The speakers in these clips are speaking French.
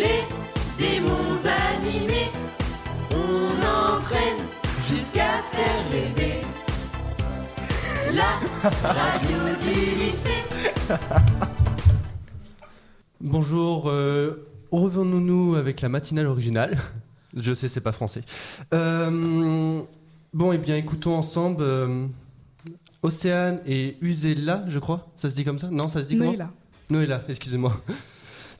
les démons animés, on entraîne jusqu'à faire rêver. La radio du lycée. Bonjour, euh, revenons-nous avec la matinale originale. Je sais, c'est pas français. Euh, bon, eh bien, écoutons ensemble euh, Océane et Usella, je crois. Ça se dit comme ça? Non, ça se dit comment? Noëlla. Noëlla, excusez-moi.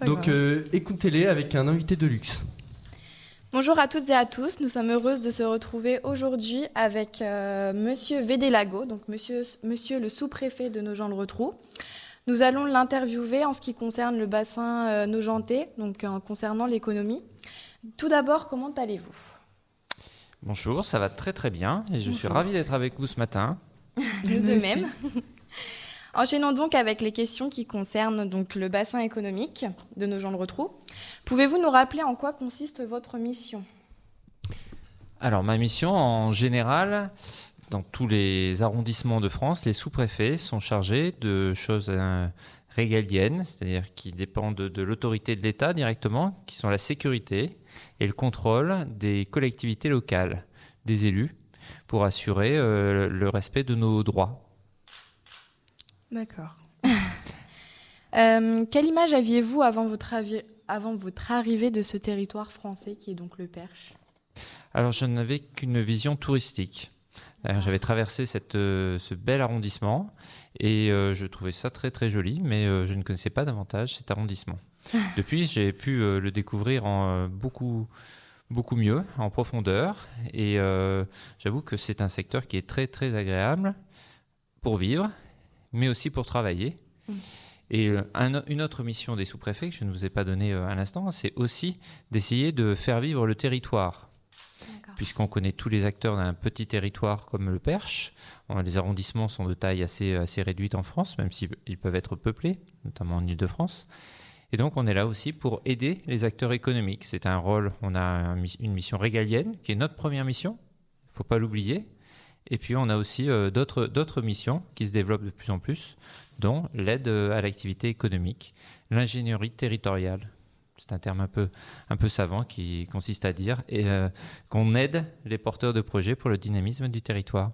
Donc, euh, écoutez-les avec un invité de luxe. Bonjour à toutes et à tous, nous sommes heureuses de se retrouver aujourd'hui avec euh, Monsieur Védélago, donc monsieur, monsieur le sous-préfet de Nogent-le-Rotrou. Nous allons l'interviewer en ce qui concerne le bassin euh, Nogentais, donc euh, concernant l'économie. Tout d'abord, comment allez-vous? Bonjour, ça va très très bien et je suis ravi d'être avec vous ce matin. Nous de même. Enchaînons donc avec les questions qui concernent donc le bassin économique de Nogent-le-Rotrou. Pouvez-vous nous rappeler en quoi consiste votre mission? Alors ma mission en général, dans tous les arrondissements de France, les sous-préfets sont chargés de choses euh, régaliennes, c'est-à-dire qui dépendent de, de l'autorité de l'État directement, qui sont la sécurité et le contrôle des collectivités locales, des élus, pour assurer euh, le respect de nos droits. D'accord. Euh, quelle image aviez-vous avant votre, avi- avant votre arrivée de ce territoire français qui est donc le Perche? Alors, je n'avais qu'une vision touristique. Euh, J'avais traversé cette, euh, ce bel arrondissement et euh, je trouvais ça très très joli, mais euh, je ne connaissais pas davantage cet arrondissement. Depuis, j'ai pu euh, le découvrir en euh, beaucoup beaucoup mieux, en profondeur, et euh, j'avoue que c'est un secteur qui est très très agréable pour vivre, mais aussi pour travailler. Mm. Et euh, un- une autre mission des sous-préfets que je ne vous ai pas donnée euh, à l'instant, c'est aussi d'essayer de faire vivre le territoire puisqu'on connaît tous les acteurs d'un petit territoire comme le Perche. Euh, Les arrondissements sont de taille assez, assez réduite en France, même s'ils peuvent être peuplés, notamment en Ile-de-France. Et donc on est là aussi pour aider les acteurs économiques. C'est un rôle, on a une mission régalienne, qui est notre première mission, il ne faut pas l'oublier. Et puis on a aussi euh, d'autres missions qui se développent de plus en plus, dont l'aide euh, à l'activité économique, l'ingénierie territoriale. C'est un terme un peu, savant qui consiste à dire euh, qu'on aide les porteurs de projets pour le dynamisme du territoire.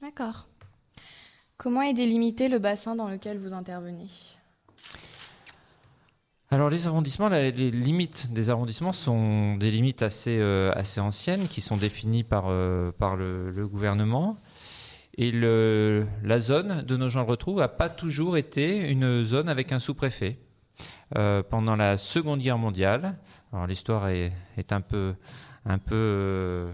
D'accord. Comment est délimité le bassin dans lequel vous intervenez? Alors les arrondissements, les limites des arrondissements sont des limites assez, euh, assez anciennes qui sont définies par, euh, par le, gouvernement. Et la zone de nos gens le retrouvent n'a pas toujours été une zone avec un sous-préfet. Euh, pendant la Seconde Guerre mondiale, alors l'histoire est, est un peu, un peu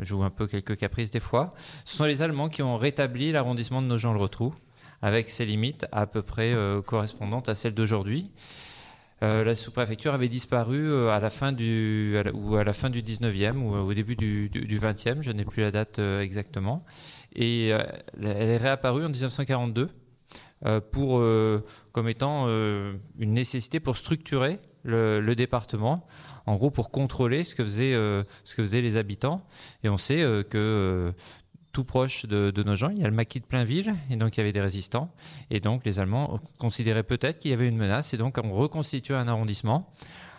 joue un peu quelques caprices des fois. Ce sont les Allemands qui ont rétabli l'arrondissement de nos gens le retrouvent avec ses limites à peu près correspondantes à celles d'aujourd'hui. Euh, la sous-préfecture avait disparu euh, à la fin du ou à la fin du 19e ou au début du, du, du 20e, je n'ai plus la date euh, exactement. Et euh, elle est réapparue en 1942 euh, pour euh, comme étant euh, une nécessité pour structurer le, département, en gros pour contrôler ce que faisaient euh, ce que faisaient les habitants. Et on sait euh, que euh, tout proche de, nos gens, il y a le maquis de Plainville, et donc il y avait des résistants. Et donc les Allemands considéraient peut-être qu'il y avait une menace, et donc on reconstitué un arrondissement.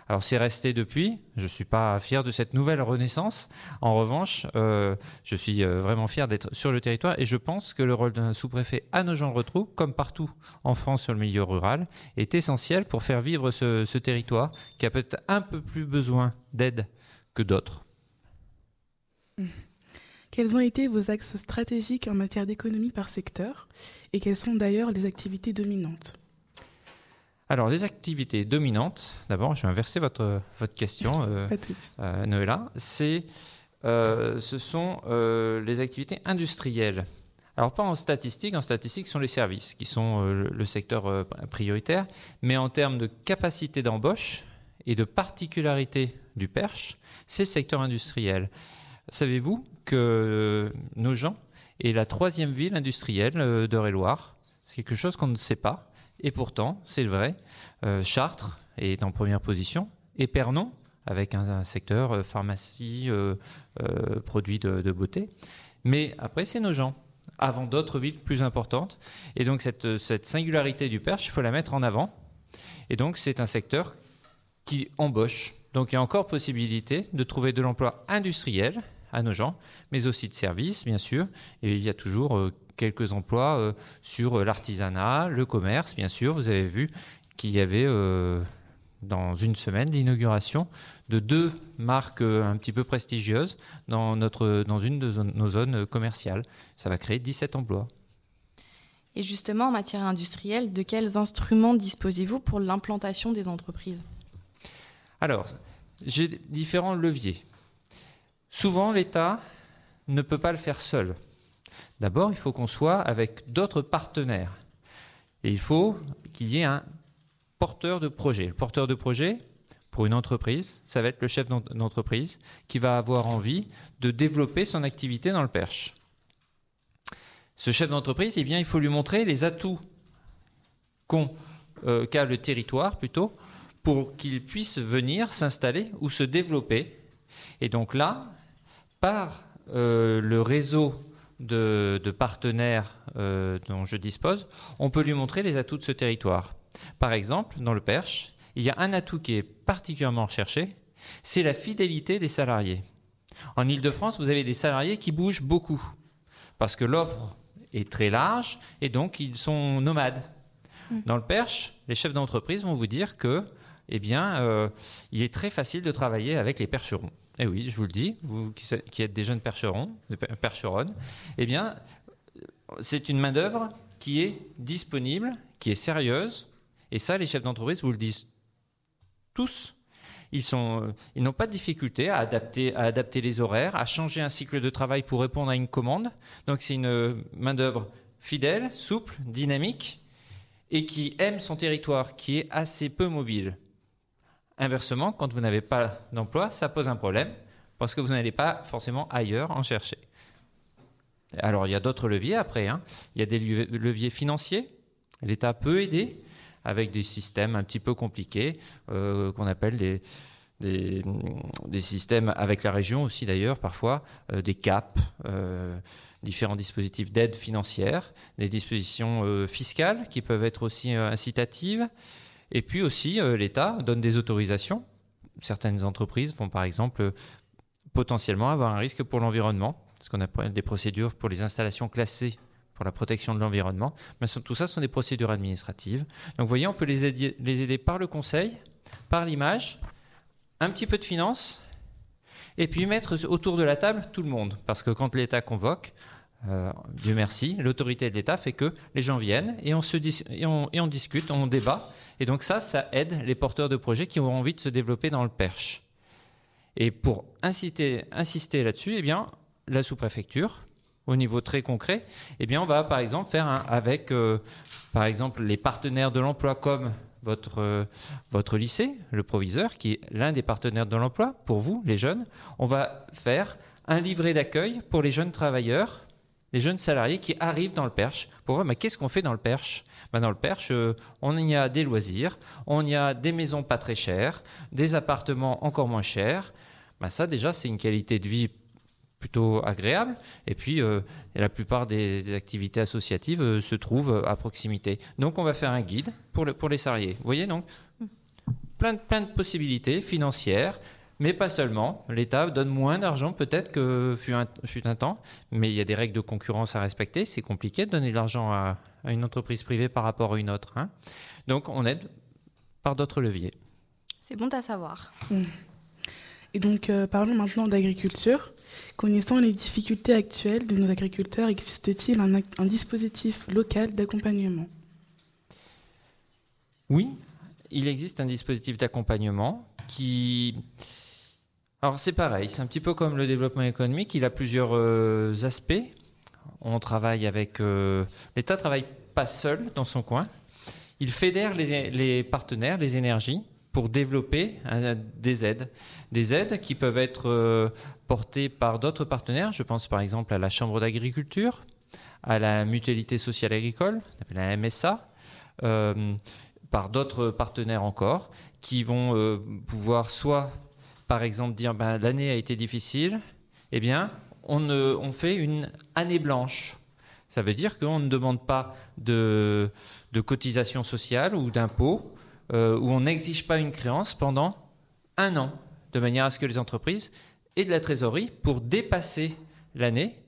Alors c'est resté depuis. Je suis pas fier de cette nouvelle renaissance. En revanche, euh, je suis euh, vraiment fier d'être sur le territoire, et je pense que le rôle d'un sous-préfet à nos gens le retrouve, comme partout en France sur le milieu rural, est essentiel pour faire vivre ce, ce territoire qui a peut-être un peu plus besoin d'aide que d'autres. Quels ont été vos axes stratégiques en matière d'économie par secteur et quelles sont d'ailleurs les activités dominantes? Alors, les activités dominantes, d'abord, je vais inverser votre, votre question, euh, euh, Noëlla. C'est, euh, ce sont euh, les activités industrielles. Alors, pas en statistique, en statistique, ce sont les services qui sont le- secteur prioritaire, mais en termes de capacité d'embauche et de particularité du Perche, c'est le secteur industriel. Savez-vous que euh, nos gens est la troisième ville industrielle euh, d'Eure-et-Loire C'est quelque chose qu'on ne sait pas, et pourtant, c'est vrai. Euh, Chartres est en première position, et Pernon, avec un, secteur pharmacie, produits de, beauté. Mais après, c'est nos gens, avant d'autres villes plus importantes. Et donc, cette, singularité du Perche, il faut la mettre en avant. Et donc, c'est un secteur qui embauchent. Donc il y a encore possibilité de trouver de l'emploi industriel à nos gens, mais aussi de services, bien sûr. Et il y a toujours euh, quelques emplois euh, sur euh, l'artisanat, le commerce, bien sûr. Vous avez vu qu'il y avait dans une semaine l'inauguration de deux marques un petit peu prestigieuses dans, notre, dans une de nos zones commerciales. Ça va créer 17 emplois. Et justement, en matière industrielle, de quels instruments disposez-vous pour l'implantation des entreprises? Alors, j'ai différents leviers. Souvent, l'État ne peut pas le faire seul. D'abord, il faut qu'on soit avec d'autres partenaires. Et il faut qu'il y ait un porteur de projet. Le porteur de projet, pour une entreprise, ça va être le chef d'en- d'entreprise qui va avoir envie de développer son activité dans le Perche. Ce chef d'entreprise, eh bien, il faut lui montrer les atouts euh, qu'a le territoire plutôt pour qu'il puisse venir s'installer ou se développer. Et donc là, par euh, le réseau de, de partenaires euh, dont je dispose, on peut lui montrer les atouts de ce territoire. Par exemple, dans le Perche, il y a un atout qui est particulièrement recherché, c'est la fidélité des salariés. En Ile-de-France, vous avez des salariés qui bougent beaucoup, parce que l'offre est très large et donc ils sont nomades. Dans le Perche, les chefs d'entreprise vont vous dire que, eh bien, euh, il est très facile de travailler avec les percherons. Eh oui, je vous le dis, vous qui, êtes des jeunes percherons, per- percheronnes, eh bien, c'est une main-d'œuvre qui est disponible, qui est sérieuse, et ça, les chefs d'entreprise vous le disent tous. Ils, sont, euh, ils n'ont pas de difficulté à adapter, à adapter les horaires, à changer un cycle de travail pour répondre à une commande. Donc, c'est une euh, main-d'œuvre fidèle, souple, dynamique, et qui aime son territoire, qui est assez peu mobile. Inversement, quand vous n'avez pas d'emploi, ça pose un problème, parce que vous n'allez pas forcément ailleurs en chercher. Alors, il y a d'autres leviers après. hein. Il y a des leviers- financiers. L'État peut aider avec des systèmes un petit peu compliqués euh, qu'on appelle des, systèmes avec la région aussi d'ailleurs parfois, euh, des CAP, euh, différents dispositifs d'aide financière, des dispositions fiscales qui peuvent être aussi incitatives. Et puis aussi, euh, l'État donne des autorisations. Certaines entreprises vont par exemple euh, potentiellement avoir un risque pour l'environnement, ce qu'on appelle des procédures pour les installations classées pour la protection de l'environnement. Mais tout ça sont des procédures administratives. Donc vous voyez, on peut les aider, les aider par le conseil, par l'image, un petit peu de finance, et puis mettre autour de la table tout le monde. Parce que quand l'État convoque, euh, Dieu merci, l'autorité de l'État fait que les gens viennent et on, se et, on, discute, on débat. Et donc ça, ça aide les porteurs de projets qui ont envie de se développer dans le Perche. Et pour inciter, insister là-dessus, eh bien, la sous-préfecture, au niveau très concret, eh bien, on va par exemple faire avec, euh, par exemple, les partenaires de l'emploi comme votre, euh, votre lycée, le proviseur, qui est l'un des partenaires de l'emploi, pour vous, les jeunes, on va faire un livret d'accueil pour les jeunes travailleurs, les jeunes salariés qui arrivent dans le Perche. Pour voir, mais qu'est-ce qu'on fait dans le Perche? Ben, Dans le Perche, euh, on y a des loisirs, on y a des maisons pas très chères, des appartements encore moins chers. Ben, ça, déjà, c'est une qualité de vie plutôt agréable. Et puis, euh, la plupart des, des activités associatives euh, se trouvent à proximité. Donc, on va faire un guide pour, le- pour les salariés. Vous voyez, donc, plein de, plein de possibilités financières, mais pas seulement. L'État donne moins d'argent peut-être que fut un, fut un temps, mais il y a des règles de concurrence à respecter. C'est compliqué de donner de l'argent à, à une entreprise privée par rapport à une autre. hein. Donc, on aide par d'autres leviers. C'est bon à savoir. Et donc, euh, parlons maintenant d'agriculture. Connaissant les difficultés actuelles de nos agriculteurs, existe-t-il un dispositif local d'accompagnement? Oui, il existe un dispositif d'accompagnement qui... Alors c'est pareil, c'est un petit peu comme le développement économique, il a plusieurs euh, aspects. On travaille avec... euh, L'État travaille pas seul dans son coin. Il fédère les, partenaires, les énergies, pour développer euh, des aides. Des aides qui peuvent être portées par d'autres partenaires. Je pense par exemple à la Chambre d'agriculture, à la Mutualité sociale agricole, la MSA, par d'autres partenaires encore, qui vont pouvoir soit, par exemple, dire ben, l'année a été difficile, eh bien, on, fait une année blanche. Ça veut dire qu'on ne demande pas de, de cotisation sociale ou d'impôt, euh, où on n'exige pas une créance pendant un an, de manière à ce que les entreprises aient de la trésorerie pour dépasser l'année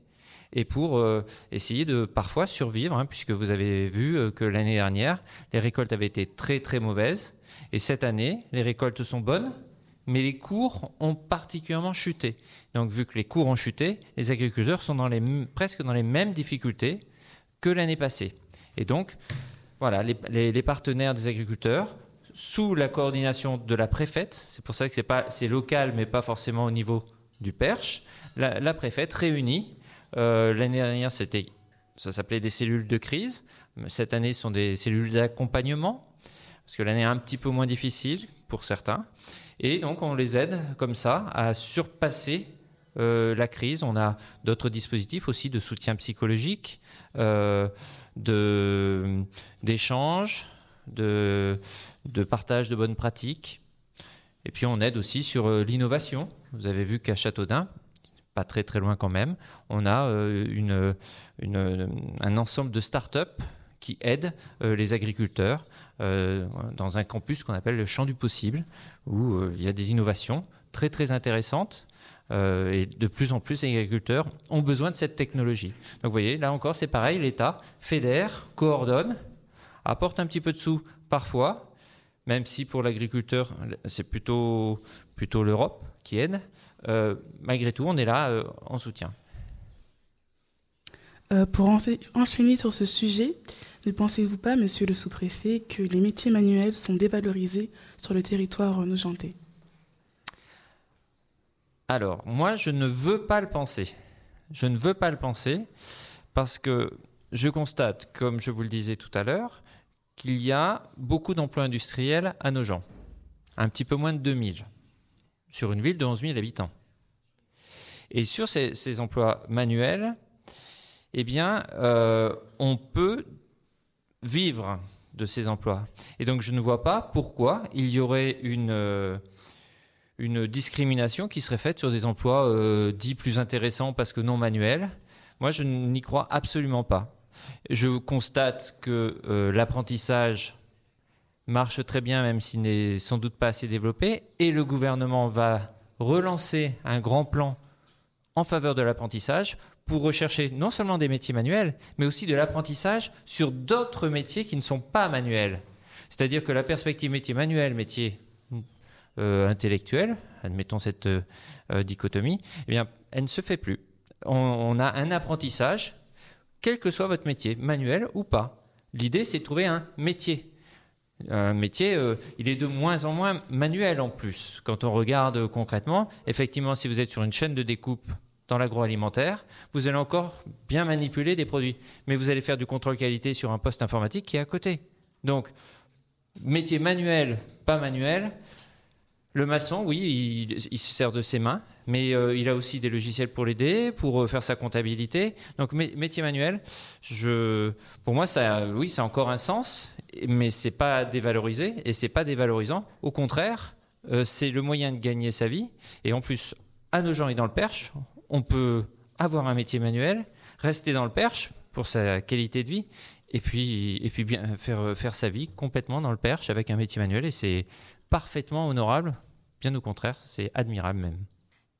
et pour euh, essayer de parfois survivre, hein, puisque vous avez vu euh, que l'année dernière, les récoltes avaient été très très mauvaises, et cette année, les récoltes sont bonnes, mais les cours ont particulièrement chuté. Donc vu que les cours ont chuté, les agriculteurs sont presque dans les mêmes difficultés que l'année passée. Et donc, voilà, les, partenaires des agriculteurs, sous la coordination de la préfète, c'est pour ça que c'est local, mais pas forcément au niveau du Perche, la, la préfète réunit. euh, L'année dernière, c'était ça s'appelait des cellules de crise. Cette année, ce sont des cellules d'accompagnement, parce que l'année est un petit peu moins difficile pour certains. Et donc, on les aide comme ça à surpasser euh, la crise. On a d'autres dispositifs aussi de soutien psychologique, euh, de d'échange, de, de partage de bonnes pratiques. Et puis, on aide aussi sur euh, l'innovation. Vous avez vu qu'à Châteaudun, pas très très loin quand même, on a une, une- un ensemble de start-up qui aident les agriculteurs euh, dans un campus qu'on appelle le champ du possible, où euh, il y a des innovations très très intéressantes. euh, et de plus en plus, les agriculteurs ont besoin de cette technologie. Donc, vous voyez, là encore, c'est pareil. L'État fédère, coordonne, apporte un petit peu de sous parfois, même si pour l'agriculteur, c'est plutôt, l'Europe qui aide. Malgré tout, on est là en soutien. Pour enchaîner sur ce sujet, ne pensez-vous pas, monsieur le sous-préfet, que les métiers manuels sont dévalorisés sur le territoire nogentais? Alors, moi, je ne veux pas le penser. Je ne veux pas le penser parce que je constate, comme je vous le disais tout à l'heure, qu'il y a beaucoup d'emplois industriels à nos. Un petit peu moins de 2000 sur une ville de 11 000 habitants. Et sur ces, ces emplois manuels, eh bien, euh, on peut vivre de ces emplois. Et donc, je ne vois pas pourquoi il y aurait une... euh, une discrimination qui serait faite sur des emplois euh, dits plus intéressants parce que non manuels. Moi, je n'y crois absolument pas. Je constate que euh, l'apprentissage marche très bien, même s'il n'est sans doute pas assez développé, et le gouvernement va relancer un grand plan en faveur de l'apprentissage pour rechercher non seulement des métiers manuels, mais aussi de l'apprentissage sur d'autres métiers qui ne sont pas manuels. C'est-à-dire que la perspective métier manuel, métier euh, intellectuelle, admettons cette euh, euh, dichotomie, eh bien, elle ne se fait plus. On, a un apprentissage, quel que soit votre métier, manuel ou pas. L'idée, c'est de trouver un métier. Un métier, il est de moins en moins manuel en plus. Quand on regarde concrètement, effectivement, si vous êtes sur une chaîne de découpe dans l'agroalimentaire, vous allez encore bien manipuler des produits. Mais vous allez faire du contrôle qualité sur un poste informatique qui est à côté. Donc, métier manuel, pas manuel, le maçon, oui, il, se sert de ses mains, mais euh, il a aussi des logiciels pour l'aider, pour euh, faire sa comptabilité. Donc mé- métier manuel, pour moi, ça, oui, ça a encore un sens, mais c'est pas dévalorisé et c'est pas dévalorisant. Au contraire, euh, c'est le moyen de gagner sa vie. Et en plus, à nos gens et dans le Perche, on peut avoir un métier manuel, rester dans le Perche pour sa qualité de vie, et puis et puis bien faire sa vie complètement dans le Perche avec un métier manuel. Et c'est parfaitement honorable. Bien au contraire, c'est admirable même.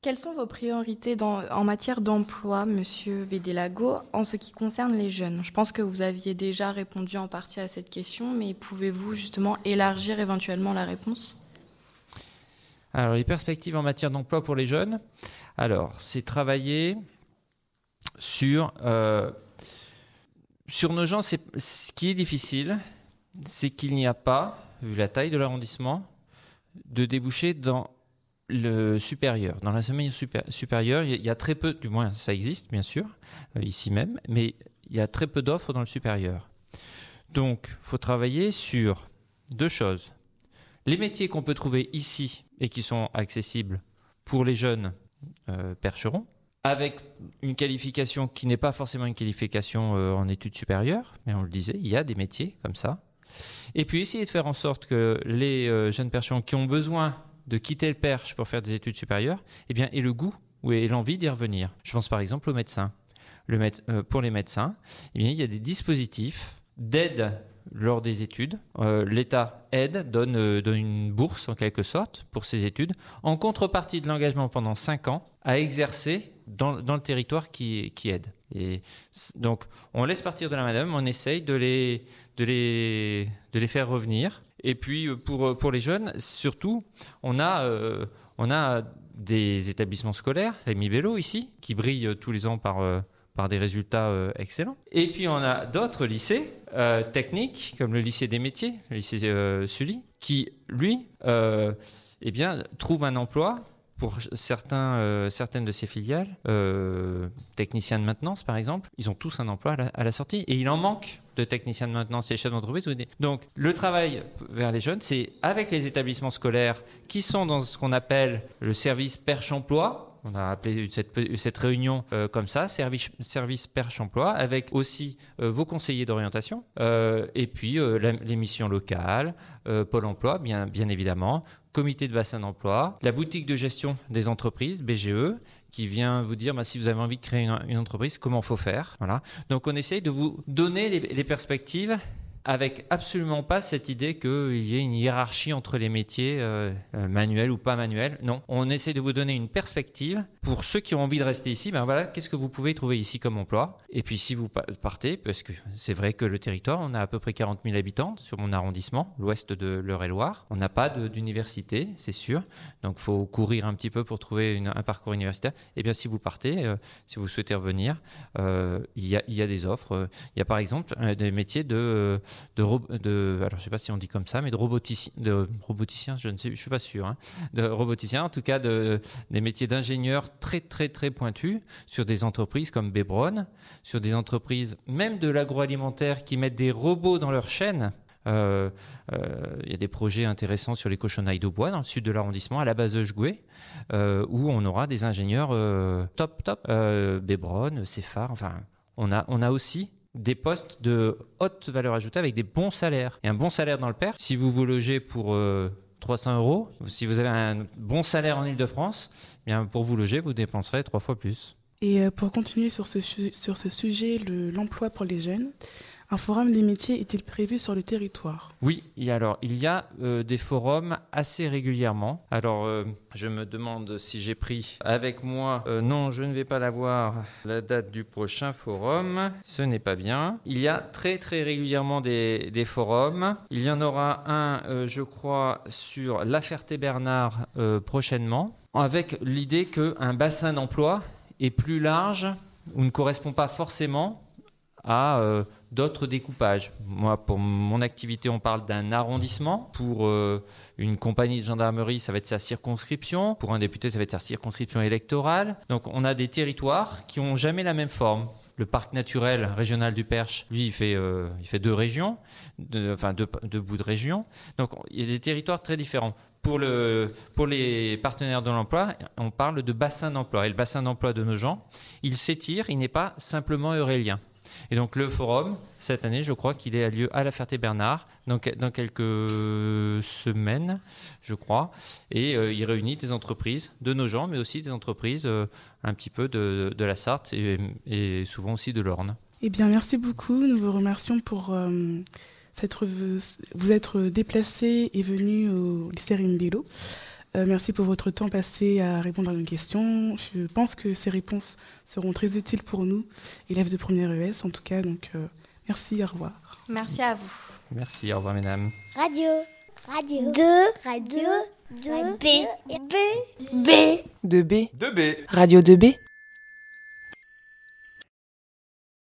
Quelles sont vos priorités en matière d'emploi, Monsieur Védélago, en ce qui concerne les jeunes? Je pense que vous aviez déjà répondu en partie à cette question, mais pouvez-vous justement élargir éventuellement la réponse? Alors, les perspectives en matière d'emploi pour les jeunes, alors, c'est travailler sur, euh, sur nos gens. Ce qui est difficile, c'est qu'il n'y a pas, vu la taille de l'arrondissement, de déboucher dans le supérieur. Dans l'enseignement supé- supérieur, il y a- il y a très peu, du moins ça existe bien sûr, euh, ici même, mais il y a très peu d'offres dans le supérieur. Donc, il faut travailler sur deux choses. Les métiers qu'on peut trouver ici et qui sont accessibles pour les jeunes euh, percherons, avec une qualification qui n'est pas forcément une qualification euh, en études supérieures, mais on le disait, il y a des métiers comme ça. Et puis essayer de faire en sorte que les euh, jeunes percherons qui ont besoin de quitter le perche pour faire des études supérieures, eh bien, aient le goût ou l'envie d'y revenir. Je pense par exemple aux médecins. Pour les médecins, eh il y a des dispositifs d'aide lors des études. Euh, L'État aide, donne, euh, donne une bourse en quelque sorte pour ces études, en contrepartie de l'engagement pendant 5 ans à exercer dans, le territoire qui, aide. Et donc, on laisse partir de la madame, on essaye de les, faire revenir. Et puis, euh, pour, les jeunes, surtout, on a, des établissements scolaires, Rémi Bello ici, qui brillent tous les ans par, par des résultats euh, excellents. Et puis, on a d'autres lycées euh, techniques, comme le lycée des métiers, le lycée euh, Sully, qui, lui, eh bien, trouve un emploi pour certains, certaines de ses filiales, techniciens de maintenance par exemple, ils ont tous un emploi à la, à la sortie et il en manque de techniciens de maintenance et chefs d'entreprise. Donc le travail vers les jeunes, c'est avec les établissements scolaires qui sont dans ce qu'on appelle le service perche-emploi. On a appelé cette, réunion euh, comme ça, service, service perche-emploi, avec aussi euh, vos conseillers d'orientation, euh, et puis la- les missions locales, Pôle emploi, bien, évidemment, comité de bassin d'emploi, la boutique de gestion des entreprises, BGE, qui vient vous dire bah, si vous avez envie de créer une, entreprise, comment faut faire. Voilà. Donc on essaye de vous donner les perspectives avec absolument pas cette idée qu'il y ait une hiérarchie entre les métiers euh, euh, manuels ou pas manuels. Non, on essaie de vous donner une perspective pour ceux qui ont envie de rester ici. Ben voilà, qu'est-ce que vous pouvez trouver ici comme emploi? Et puis si vous pa- partez, parce que c'est vrai que le territoire, on a à peu près 40 000 habitants sur mon arrondissement, l'ouest de l'Eure-et-Loire. On n'a pas d'université, c'est sûr. Donc faut courir un petit peu pour trouver un parcours universitaire. Et bien si vous partez, euh, si vous souhaitez revenir, il y, a, il des offres. Il y a par exemple des métiers de de, de alors je sais pas si on dit comme ça, mais de roboticien, de je ne suis pas sûr, hein, de roboticien, en tout cas de des métiers d'ingénieurs très très très pointus sur des entreprises comme Bebron, sur des entreprises même de l'agroalimentaire qui mettent des robots dans leur chaîne. Euh, euh, Il y a des projets intéressants sur les cochonnailles de bois dans le sud de l'arrondissement, à la base de Jouet, euh, où on aura des ingénieurs top top, euh, Bebron, Cefar, enfin, on a on a aussi des postes de haute valeur ajoutée avec des bons salaires. Et un bon salaire dans le Perche, si vous vous logez pour euh, 300 euros, si vous avez un bon salaire en Ile-de-France, eh bien pour vous loger, vous dépenserez trois fois plus. Et euh, pour continuer sur ce, sujet, le- l'emploi pour les jeunes, un forum des métiers est-il prévu sur le territoire? Oui, et alors il y a euh, des forums assez régulièrement. Alors euh, je me demande si j'ai pris avec moi. euh, non, je ne vais pas l'avoir. La date du prochain forum, ce n'est pas bien. Il y a très très régulièrement des, forums. Il y en aura un, je crois, sur La Ferté-Bernard prochainement, avec l'idée qu'un bassin d'emploi est plus large ou ne correspond pas forcément à d'autres découpages. Moi, pour mon activité, on parle d'un arrondissement. Pour euh, une compagnie de gendarmerie, ça va être sa circonscription. Pour un député, ça va être sa circonscription électorale. Donc, on a des territoires qui ont jamais la même forme. Le parc naturel régional du Perche, lui, il fait, euh, deux régions, enfin deux, bouts de région. Donc, il y a des territoires très différents. Pour, pour les partenaires de l'emploi, on parle de bassin d'emploi. Et le bassin d'emploi de nos gens, il s'étire, il n'est pas simplement eurélien. Et donc le forum, cette année, je crois qu'il est à lieu à la Ferté-Bernard, dans, dans quelques semaines, je crois. Et euh, il réunit des entreprises de nos gens, mais aussi des entreprises euh, un petit peu de, de la Sarthe et, souvent aussi de l'Orne. Eh bien, merci beaucoup. Nous vous remercions pour euh, vous être déplacé et venu au lycée Rimbello. Euh, merci pour votre temps passé à répondre à nos questions. Je pense que ces réponses seront très utiles pour nous, élèves de première ES en tout cas. Donc, euh, merci, au revoir. Merci à vous. Merci, au revoir mesdames. Radio. Radio. 2. Radio. 2. B. B. B. 2B. 2B. Radio 2B.